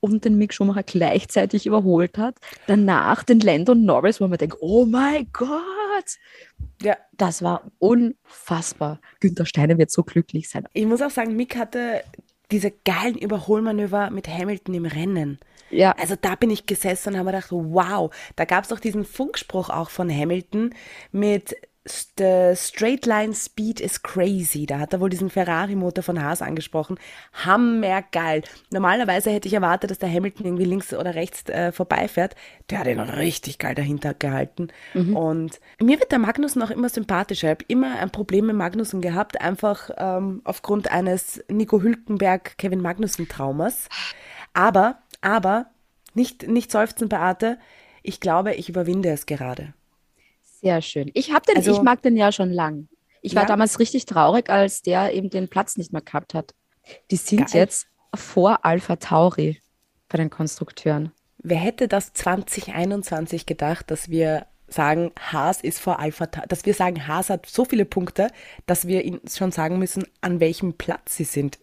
und den Mick Schumacher gleichzeitig überholt hat. Danach den Lando Norris, wo man denkt, oh mein Gott,
Ja,
das war unfassbar. Günther Steiner wird so glücklich sein.
ich muss auch sagen, Mick hatte diese geilen Überholmanöver mit Hamilton im Rennen.
Ja,
Also da bin ich gesessen und habe mir gedacht, wow, da gab es doch diesen Funkspruch auch von Hamilton mit The Straight Line Speed is crazy. Da hat er wohl diesen Ferrari-Motor von Haas angesprochen. Hammergeil. Normalerweise hätte ich erwartet, dass der Hamilton irgendwie links oder rechts äh, vorbeifährt. Der hat ihn richtig geil dahinter gehalten. Und mir wird der Magnussen auch immer sympathischer. Ich habe immer ein Problem mit Magnussen gehabt, einfach ähm, aufgrund eines Nico Hülkenberg, Kevin Magnussen-Traumas. Aber, aber, nicht, nicht seufzen, Beate. Ich glaube, ich überwinde es gerade.
Sehr schön. Ich habe den,
Also-
ich mag den ja schon lang. Ich war
Ja?
damals richtig traurig, als der eben den Platz nicht mehr gehabt hat. Die sind
Geil.
jetzt vor Alpha Tauri bei den Konstrukteuren.
Wer hätte das 2021 gedacht, dass wir sagen, Haas ist vor Alpha, Ta- dass wir sagen, Haas hat so viele Punkte, dass wir ihnen schon sagen müssen, an welchem Platz sie sind.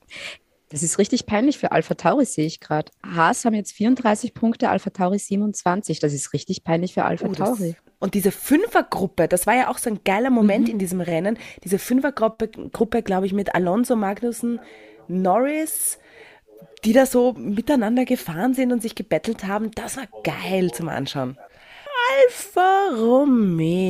Das ist richtig peinlich für Alpha Tauri, sehe ich gerade. Haas haben jetzt 34 Punkte, Alpha Tauri 27. Das ist richtig peinlich für Alpha
Oh,
Tauri.
Und diese Fünfergruppe, das war ja auch so ein geiler Moment in diesem Rennen. Diese Fünfergruppe, Gruppe, glaube ich, mit Alonso, Magnussen, Norris, die da so miteinander gefahren sind und sich gebettelt haben, das war geil zum Anschauen. Alfa Romeo.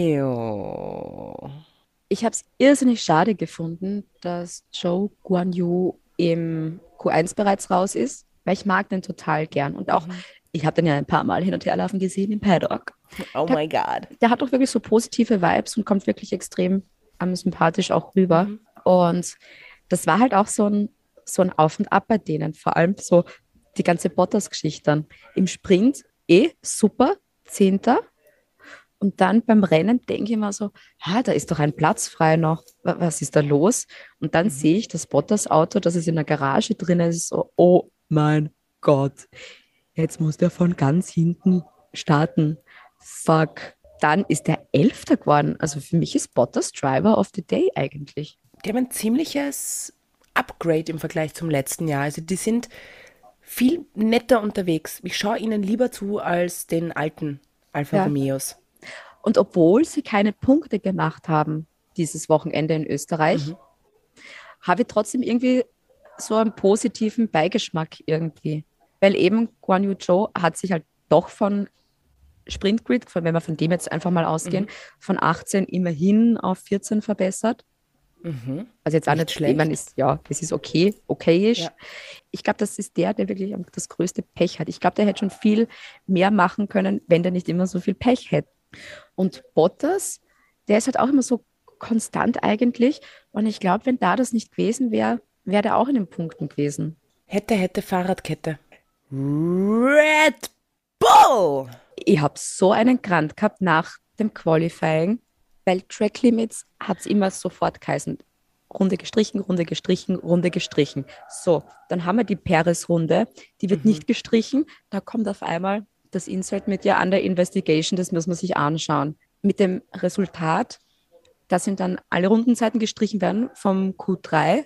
Ich habe es irrsinnig schade gefunden, dass Joe Guan Yu im Q1 bereits raus ist, weil ich mag den total gern. Und auch, ich habe den ja ein paar Mal hin und her laufen gesehen im Paddock.
Oh my God.
der hat auch wirklich so positive Vibes und kommt wirklich extrem ähm, sympathisch auch rüber. Und das war halt auch so ein, so ein Auf und Ab bei denen, vor allem so die ganze Bottas-Geschichte dann. Im Sprint eh super, Zehnter. Und dann beim Rennen denke ich mir so, ha, da ist doch ein Platz frei noch. Wa- Was ist da los? Und dann sehe ich das Bottas-Auto, das ist in der Garage drin ist, so, oh mein Gott. Jetzt muss der von ganz hinten starten. Fuck. Dann ist der Elfter geworden. Also für mich ist Bottas Driver of the Day eigentlich.
Die haben ein ziemliches Upgrade im Vergleich zum letzten Jahr. Also die sind viel netter unterwegs. Ich schaue ihnen lieber zu als den alten Alfa
Ja.
Romeos.
Und obwohl sie keine Punkte gemacht haben, dieses Wochenende in Österreich,
Mhm.
habe ich trotzdem irgendwie so einen positiven Beigeschmack irgendwie. Weil eben Guan Yu Zhou hat sich halt doch von Sprintgrid, wenn wir von dem jetzt einfach mal ausgehen,
Mhm.
von 18 immerhin auf 14 verbessert.
Mhm.
Also jetzt auch
Nicht
nicht
schlecht.
Man ist, ja, es ist okay, okayisch.
Ja.
Ich glaube, das ist der, der wirklich das größte Pech hat. Ich glaube, der hätte schon viel mehr machen können, wenn der nicht immer so viel Pech hätte. Und Bottas, der ist halt auch immer so konstant eigentlich. Und ich glaube, wenn da das nicht gewesen wäre, wäre der auch in den Punkten gewesen.
Hätte, hätte Fahrradkette. Red Bull!
Ich habe so einen Grant gehabt nach dem Qualifying, weil Track Limits hat es immer sofort geheißen. Runde gestrichen, Runde gestrichen, Runde gestrichen. So, dann haben wir die Peres-Runde, die wird nicht gestrichen. Da kommt auf einmal das Insert mit ja Under Investigation, das muss man sich anschauen. Mit dem Resultat, da sind dann alle Rundenzeiten gestrichen werden vom Q3,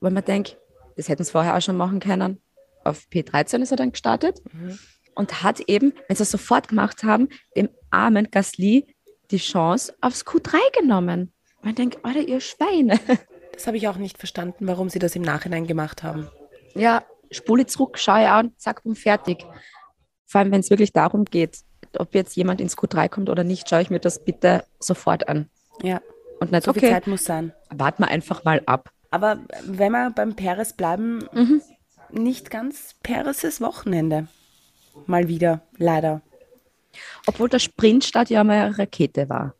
weil man denkt, das hätten sie vorher auch schon machen können. Auf P13 ist er dann gestartet und hat eben, wenn sie es sofort gemacht haben, dem armen Gasly die Chance aufs Q3 genommen. Man denkt, Alter, ihr Schweine.
Das habe ich auch nicht verstanden, warum sie das im Nachhinein gemacht haben.
Ja, spule zurück, schaue an, zack, bumm, fertig. Vor allem, wenn es wirklich darum geht, ob jetzt jemand ins Q3 kommt oder nicht, schaue ich mir das bitte sofort an.
Ja,
Und nicht,
so viel
okay,
Zeit muss sein.
warten wir einfach mal ab.
Aber wenn wir beim Peres bleiben,
Mhm.
Nicht ganz Peres' Wochenende. Mal wieder, leider.
Obwohl der Sprintstart ja mal eine Rakete war.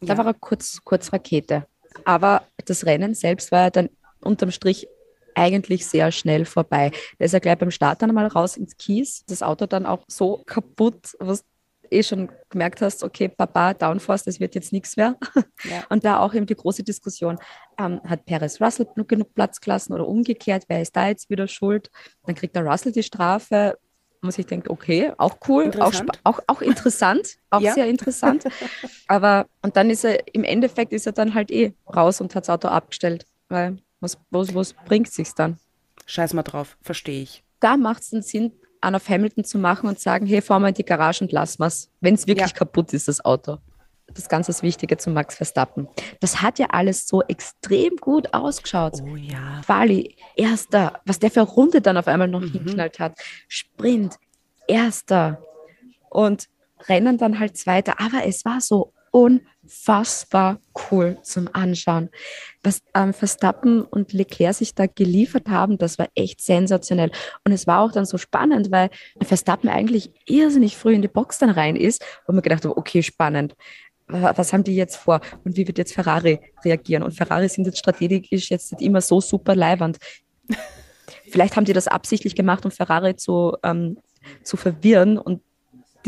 Da
Ja.
war er kurz, kurz Rakete. Aber das Rennen selbst war ja dann unterm Strich eigentlich sehr schnell vorbei. Da ist er gleich beim Start dann mal raus ins Kies. Das Auto dann auch so kaputt, was eh schon gemerkt hast, okay, Papa, Downforce, das wird jetzt nichts mehr.
Ja.
Und da auch eben die große Diskussion, ähm, hat Perez Russell genug Platz gelassen oder umgekehrt, wer ist da jetzt wieder schuld? Dann kriegt der Russell die Strafe, muss ich denken, okay, auch cool, auch, auch, auch interessant, auch
Ja.
sehr interessant. Aber, und dann ist er, im Endeffekt ist er dann halt eh raus und hat das Auto abgestellt, weil was, was, was bringt sich's dann?
Scheiß mal drauf, verstehe ich.
Da macht es dann Sinn, an auf Hamilton zu machen und sagen, hey, fahr mal in die Garage und lass mal's, wenn es wirklich
Ja.
kaputt ist, das Auto. Das ist ganz das Wichtige zu Max Verstappen. Das hat ja alles so extrem gut ausgeschaut.
Oh ja.
Quali, erster, was der für eine Runde dann auf einmal noch hinknallt hat. Sprint, erster. Und Rennen dann halt zweiter. Aber es war so unfassbar cool zum Anschauen. Was ähm, Verstappen und Leclerc sich da geliefert haben, das war echt sensationell. Und es war auch dann so spannend, weil Verstappen eigentlich irrsinnig früh in die Box dann rein ist, wo man gedacht habe, okay, spannend. Wa- Was haben die jetzt vor? Und wie wird jetzt Ferrari reagieren? Und Ferrari sind jetzt strategisch jetzt nicht immer so super leiwand. Vielleicht haben die das absichtlich gemacht, um Ferrari zu, ähm, zu verwirren und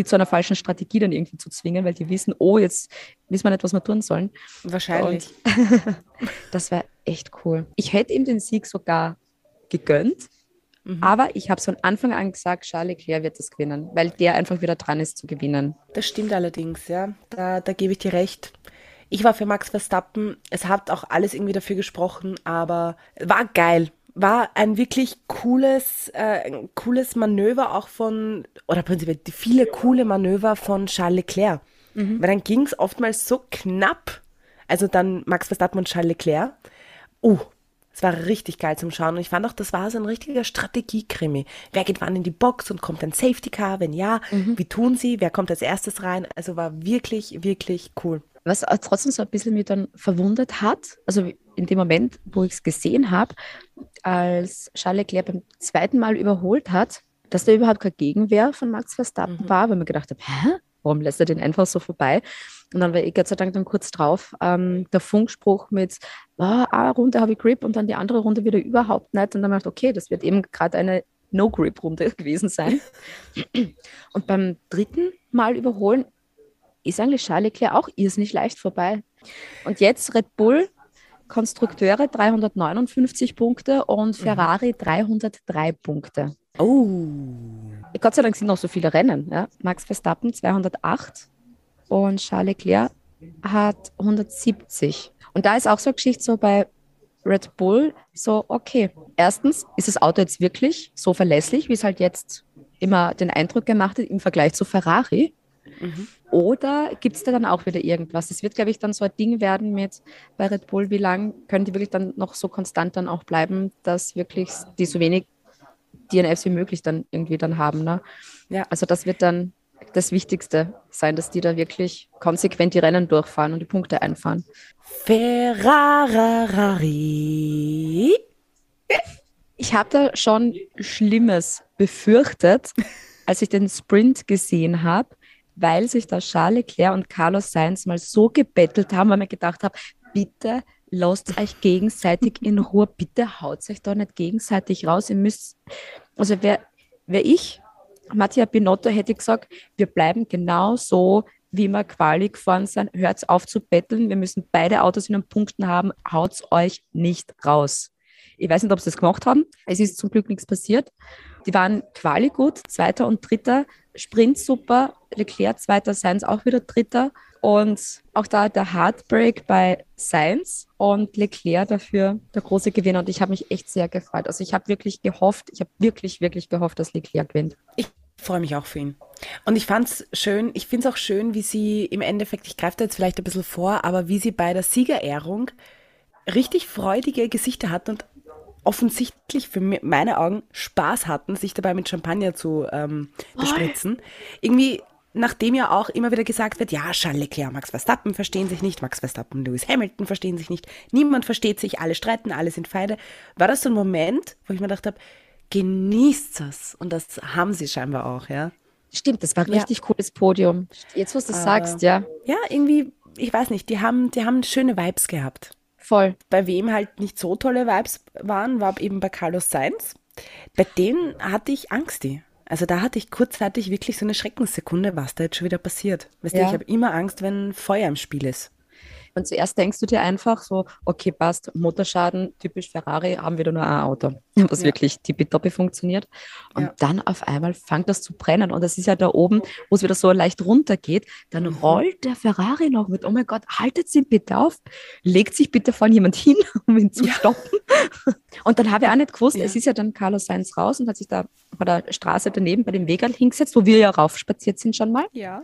die zu einer falschen Strategie dann irgendwie zu zwingen, weil die wissen, oh, jetzt wissen wir nicht, was wir tun sollen.
Wahrscheinlich.
Das war echt cool. Ich hätte ihm den Sieg sogar gegönnt,
Mhm.
aber ich habe von Anfang an gesagt, Charles Leclerc wird das gewinnen, weil der einfach wieder dran ist zu gewinnen.
Das stimmt allerdings, ja. Da, da gebe ich dir recht. Ich war für Max Verstappen. Es hat auch alles irgendwie dafür gesprochen, aber war geil. War ein wirklich cooles, äh, cooles Manöver auch von, oder prinzipiell viele coole Manöver von Charles Leclerc. Weil dann ging es oftmals so knapp. Also dann Max Verstappen und Charles Leclerc. Uh, es war richtig geil zum Schauen. Und ich fand auch, das war so ein richtiger Strategiekrimi. Wer geht wann in die Box und kommt ein Safety Car? Wenn ja, wie tun sie? Wer kommt als erstes rein? Also war wirklich, wirklich cool.
Was trotzdem so ein bisschen mich dann verwundert hat, also in dem Moment, wo ich es gesehen habe, als Charles Leclerc beim zweiten Mal überholt hat, dass da überhaupt keine Gegenwehr von Max Verstappen war, weil man gedacht habe, hä? Warum lässt er den einfach so vorbei? Und dann war ich Gott sei Dank dann kurz drauf ähm, der Funkspruch mit, ah, eine Runde habe ich Grip und dann die andere Runde wieder überhaupt nicht. Und dann habe ich gedacht, okay, das wird eben gerade eine No-Grip-Runde gewesen sein. und beim dritten Mal überholen ist eigentlich Charles Leclerc auch irrsinnig leicht vorbei. Und jetzt Red Bull, Konstrukteure 359 Punkte und Ferrari 303 Punkte.
Oh.
Gott sei Dank sind noch so viele Rennen. Ja? Max Verstappen 208 und Charles Leclerc hat 170. Und da ist auch so eine Geschichte so bei Red Bull so, okay, erstens ist das Auto jetzt wirklich so verlässlich, wie es halt jetzt immer den Eindruck gemacht hat im Vergleich zu Ferrari. Mhm. Oder gibt es da dann auch wieder irgendwas? Es wird, glaube ich, dann so ein Ding werden mit bei Red Bull, wie lange können die wirklich dann noch so konstant dann auch bleiben, dass wirklich die so wenig DNFs wie möglich dann irgendwie dann haben. Ne? Ja. Also das wird dann das Wichtigste sein, dass die da wirklich konsequent die Rennen durchfahren und die Punkte einfahren.
Ferrari.
Ich habe da schon Schlimmes befürchtet, als ich den Sprint gesehen habe, weil sich da Charles Leclerc und Carlos Sainz mal so gebettelt haben, weil mir gedacht habe, bitte lasst euch gegenseitig in Ruhe, bitte haut euch da nicht gegenseitig raus. Ihr müsst, also wer, wer ich, Mattia Binotto, hätte gesagt, wir bleiben genau so, wie wir Quali gefahren sind. Hört auf zu betteln. Wir müssen beide Autos in den Punkten haben. Haut euch nicht raus. Ich weiß nicht, ob sie das gemacht haben. Es ist zum Glück nichts passiert. Die waren Quali gut, Zweiter und Dritter. Sprint super. Leclerc Zweiter, Sainz auch wieder Dritter. Und auch da der Heartbreak bei Sainz und Leclerc dafür der große Gewinner. Und ich habe mich echt sehr gefreut. Also ich habe wirklich gehofft, ich habe wirklich, wirklich gehofft, dass Leclerc gewinnt.
Ich freue mich auch für ihn. Und ich fand es schön, ich finde es auch schön, wie sie im Endeffekt, ich greife da jetzt vielleicht ein bisschen vor, aber wie sie bei der Siegerehrung richtig freudige Gesichter hatten und offensichtlich für meine Augen Spaß hatten, sich dabei mit Champagner zu ähm, bespritzen. Oh. Irgendwie nachdem ja auch immer wieder gesagt wird, ja, Charles Leclerc, Max Verstappen verstehen sich nicht, Max Verstappen, Lewis Hamilton verstehen sich nicht, niemand versteht sich, alle streiten, alle sind Feinde, war das so ein Moment, wo ich mir gedacht habe, genießt es. Und das haben sie scheinbar auch, ja.
Stimmt, das war ein richtig ja. cooles Podium. Jetzt, wo du es sagst, ja.
Ja, irgendwie, ich weiß nicht, die haben, die haben schöne Vibes gehabt.
Voll.
Bei wem halt nicht so tolle Vibes waren, war eben bei Carlos Sainz. Bei denen hatte ich Angst. Die. Also da hatte ich kurzzeitig wirklich so eine Schreckenssekunde, was da jetzt schon wieder passiert. Weißt ja. du, ich habe immer Angst, wenn Feuer im Spiel ist.
Und zuerst denkst du dir einfach so, okay, passt, Motorschaden, typisch Ferrari, haben wir da nur ein Auto, was ja. wirklich tippitoppi funktioniert. Und ja. dann auf einmal fängt das zu brennen. Und das ist ja da oben, wo es wieder so leicht runtergeht. Dann mhm. rollt der Ferrari noch mit, oh mein Gott, haltet ihn bitte auf, legt sich bitte von jemand hin, um ihn zu ja. stoppen. Und dann habe ich auch nicht gewusst, es ist ja dann Carlos Sainz raus und hat sich da bei der Straße daneben bei dem Wegal hingesetzt, wo wir ja raufspaziert sind schon mal.
Ja.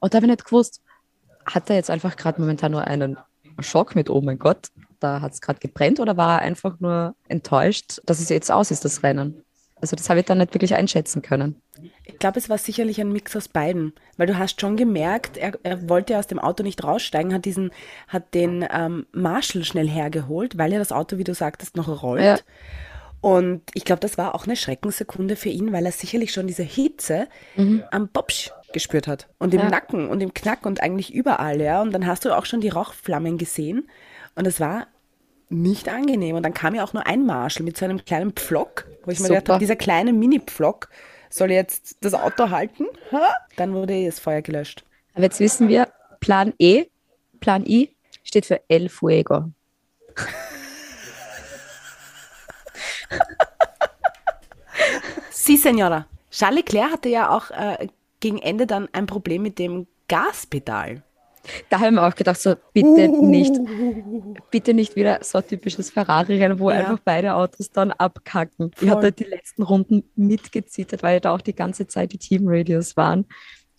Und da habe ich nicht gewusst, hat er jetzt einfach gerade momentan nur einen Schock mit, oh mein Gott, da hat es gerade gebrennt oder war er einfach nur enttäuscht, dass es jetzt aus ist, das Rennen? Also das habe ich dann nicht wirklich einschätzen können.
Ich glaube, es war sicherlich ein Mix aus beiden, weil du hast schon gemerkt, er, er wollte aus dem Auto nicht raussteigen, hat diesen, hat den ähm, Marshall schnell hergeholt, weil ja das Auto, wie du sagtest, noch rollt. Ja. Und ich glaube, das war auch eine Schreckensekunde für ihn, weil er sicherlich schon diese Hitze mhm. am Bobsch gespürt hat. Und im ja. Nacken und im Knack und eigentlich überall, ja. Und dann hast du auch schon die Rauchflammen gesehen. Und es war nicht angenehm. Und dann kam ja auch nur ein Marshall mit so einem kleinen Pflock, wo ich Super. mir gedacht habe, dieser kleine Mini-Pflock soll jetzt das Auto halten. Ha? Dann wurde eh das Feuer gelöscht.
Aber jetzt wissen wir, Plan E, Plan I steht für El Fuego.
Sie, Senora. Charles Leclerc hatte ja auch äh, gegen Ende dann ein Problem mit dem Gaspedal.
Da haben wir auch gedacht, so bitte uh. nicht, bitte nicht wieder so ein typisches Ferrari-Rennen, wo ja. einfach beide Autos dann abkacken. Voll. Ich hatte die letzten Runden mitgezittert, weil da auch die ganze Zeit die Team-Radios waren.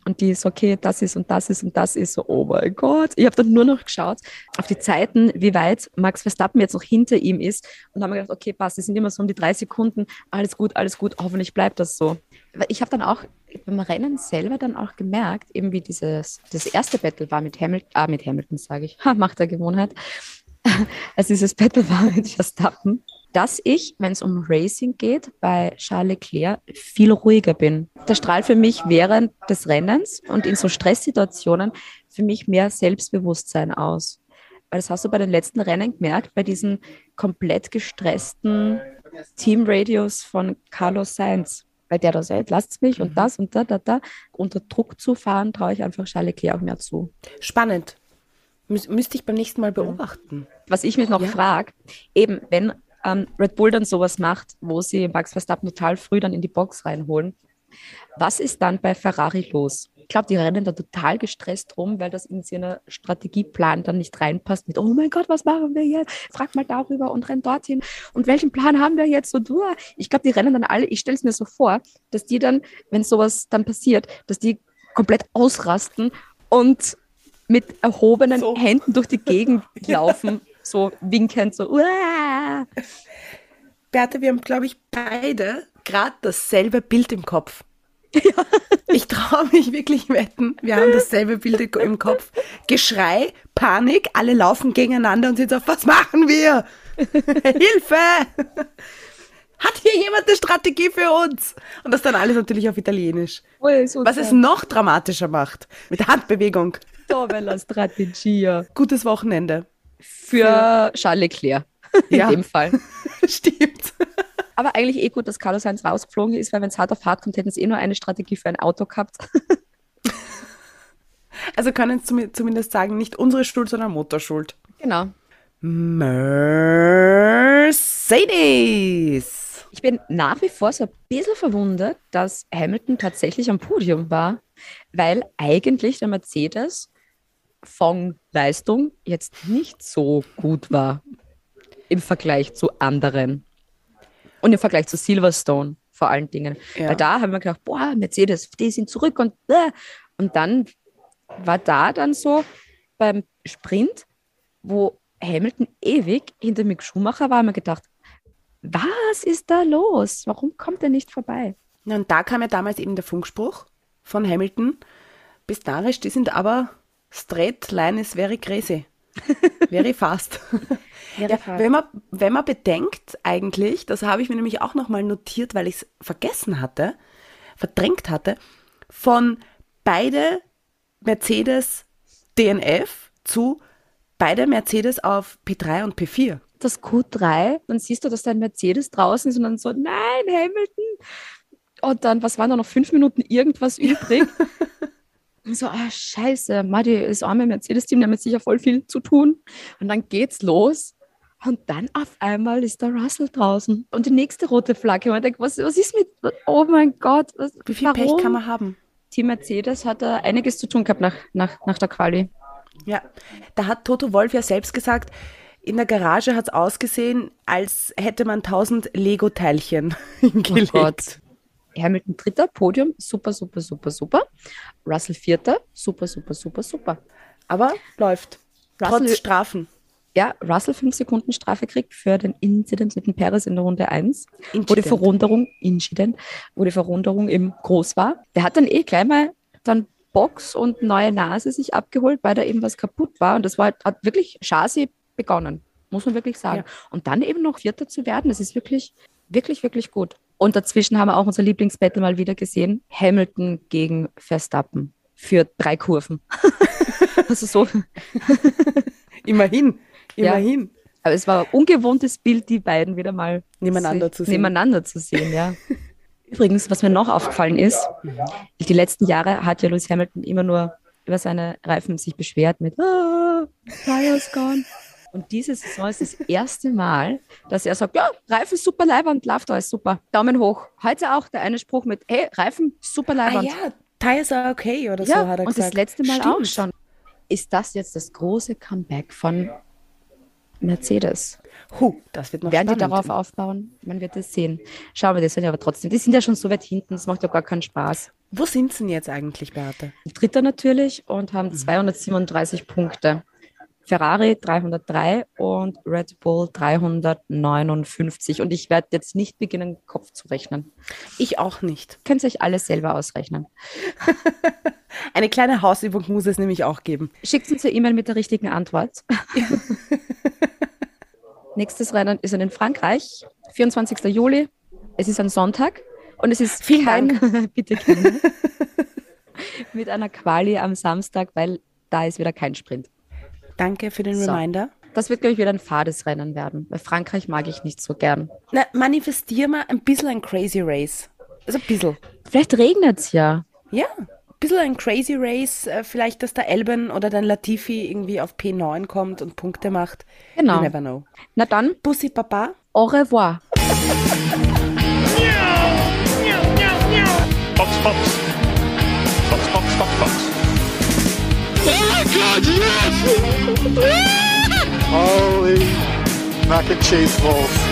Und die ist, okay, das ist und das ist und das ist so, oh mein Gott. Ich habe dann nur noch geschaut auf die Zeiten, wie weit Max Verstappen jetzt noch hinter ihm ist und habe mir gedacht, okay, passt, es sind immer so um die drei Sekunden, alles gut, alles gut, hoffentlich bleibt das so. Ich habe dann auch beim Rennen selber dann auch gemerkt, eben wie dieses, das erste Battle war mit Hamilton, ah, mit Hamilton sage ich, macht der Gewohnheit, als dieses Battle war mit Verstappen, dass ich, wenn es um Racing geht, bei Charles Leclerc viel ruhiger bin. Der strahlt für mich während des Rennens und in so Stresssituationen für mich mehr Selbstbewusstsein aus. Weil das hast du bei den letzten Rennen gemerkt, bei diesen komplett gestressten Teamradios von Carlos Sainz weil der da sagt, lasst mich und mhm. das und da, da, da. Unter Druck zu fahren, traue ich einfach Charles Leclerc auch mehr zu.
Spannend. Müs müsste ich beim nächsten Mal beobachten.
Was ich mich noch ja. frage, eben, wenn ähm, Red Bull dann sowas macht, wo sie Max Verstappen total früh dann in die Box reinholen. Was ist dann bei Ferrari los? Ich glaube, die rennen da total gestresst rum, weil das in ihren Strategieplan dann nicht reinpasst mit, oh mein Gott, was machen wir jetzt? Frag mal darüber und renn dorthin. Und welchen Plan haben wir jetzt? Und uh, ich glaube, die rennen dann alle, ich stelle es mir so vor, dass die dann, wenn sowas dann passiert, dass die komplett ausrasten und mit erhobenen
So.
Händen durch die Gegend laufen, so winkend, so, uah.
Beate, wir haben, glaube ich, beide gerade dasselbe Bild im Kopf. Ich traue mich wirklich wetten, wir haben dasselbe Bild im Kopf. Geschrei, Panik, alle laufen gegeneinander und sind so, was machen wir? Hilfe! Hat hier jemand eine Strategie für uns? Und das dann alles natürlich auf Italienisch.
Ui, so
Was es noch dramatischer macht. Mit Handbewegung.
Tovella Strategia.
Gutes Wochenende.
Für Charles Leclerc. In
Ja.
dem Fall.
Stimmt.
Aber eigentlich eh gut, dass Carlos Sainz rausgeflogen ist, weil wenn es hart auf hart kommt, hätten sie eh nur eine Strategie für ein Auto gehabt.
Also können es zumi- zumindest sagen, nicht unsere Schuld, sondern Motorschuld.
genau.
Mercedes.
Ich bin nach wie vor so ein bisschen verwundert, dass Hamilton tatsächlich am Podium war, weil eigentlich der Mercedes von Leistung jetzt nicht so gut war im Vergleich zu anderen. Und im Vergleich zu Silverstone vor allen Dingen.
Ja.
Weil da haben wir gedacht, boah, Mercedes, die sind zurück und äh. und dann war da dann so beim Sprint, wo Hamilton ewig hinter Mick Schumacher war, haben wir gedacht, was ist da los? Warum kommt er nicht vorbei?
Und da kam ja damals eben der Funkspruch von Hamilton. Bis Darisch, die sind aber straight line is very crazy. Very fast. ja, wenn, man, wenn man bedenkt eigentlich, das habe ich mir nämlich auch nochmal notiert, weil ich es vergessen hatte, verdrängt hatte, von beide Mercedes DNF zu beide Mercedes auf P3 und P4.
Das Q3, dann siehst du, dass dein Mercedes draußen ist und dann so, nein, Hamilton. Und dann, was waren da noch fünf Minuten irgendwas übrig? Und so, ah, scheiße, Madi, das arme Mercedes-Team, die haben jetzt sicher voll viel zu tun. Und dann geht's los. Und dann auf einmal ist der Russell draußen. Und die nächste rote Flagge. Und man denkt, was, was ist mit, oh mein Gott, was,
Wie viel
warum?
Pech kann man haben?
Team Mercedes hat da einiges zu tun gehabt nach, nach, nach der Quali.
Ja, da hat Toto Wolf ja selbst gesagt, in der Garage hat es ausgesehen, als hätte man tausend Lego-Teilchen hingelegt.
Oh Gott. Hamilton dritter, Podium, super, super, super, super. Russell vierter, super, super, super, super.
Aber läuft.
Russell-
Trotz Strafen.
Ja, Russell fünf Sekunden Strafe kriegt für den Incident mit dem Perez in der Runde 1, wo die. Verwunderung, Incident, wo die Verwunderung eben groß war. Der hat dann eh gleich mal dann Box und neue Nase sich abgeholt, weil da eben was kaputt war. Und das war, hat wirklich Chassis begonnen, muss man wirklich sagen.
Ja.
Und dann eben noch Vierter zu werden, das ist wirklich, wirklich, wirklich gut. Und dazwischen haben wir auch unser Lieblingsbattle mal wieder gesehen. Hamilton gegen Verstappen für drei Kurven. also so,
Immerhin.
Ja.
Immerhin.
aber es war ein ungewohntes Bild, die beiden wieder mal
Nebeneinander zu sehen.
Nebeneinander zu sehen, ja. Übrigens, was mir noch aufgefallen ist, die letzten Jahre hat ja Lewis Hamilton immer nur über seine Reifen sich beschwert mit ah, Tires gone. Und diese Saison ist das erste Mal, dass er sagt, ja, Reifen super Leibwand, läuft alles super. Daumen hoch. Heute auch der eine Spruch mit, hey, Reifen super
Ah
Leibwand.
ja, Tires are okay oder
Ja,
so hat er
und
gesagt.
das letzte Mal auch
Stimmt.
schon. Ist das jetzt das große Comeback von Mercedes?
Huh, das wird noch
Werden die
spannend.
darauf aufbauen? Man wird es sehen. Schauen wir das an, aber trotzdem, die sind ja schon so weit hinten, das macht ja gar keinen Spaß.
Wo sind sie denn jetzt eigentlich, Beate?
Dritter natürlich und haben 237 Punkte. Ferrari 303 und Red Bull 359. Und ich werde jetzt nicht beginnen, Kopf zu rechnen.
Ich auch nicht.
Könnt ihr euch alles selber ausrechnen.
Eine kleine Hausübung muss es nämlich auch geben.
Schickt uns eine E-Mail mit der richtigen Antwort. Nächstes Rennen ist in Frankreich, 24. Juli. Es ist ein Sonntag und es ist
Vielen
kein, bitte gerne, mit einer Quali am Samstag, weil da ist wieder kein Sprint.
Danke für den
So.
Reminder.
Das wird, glaube ich, wieder ein fades Rennen werden. Weil Frankreich mag ich nicht so gern.
Na, manifestier mal ein bisschen ein Crazy Race. Also ein bisschen.
Vielleicht regnet es ja.
Ja, ein bisschen ein Crazy Race. äh, Vielleicht, dass der Elben oder dein Latifi irgendwie auf P9 kommt und Punkte macht.
Genau.
You never know.
Na dann,
Bussi Papa,
Au revoir.
Fox, Fox.
Holy mac and cheese balls.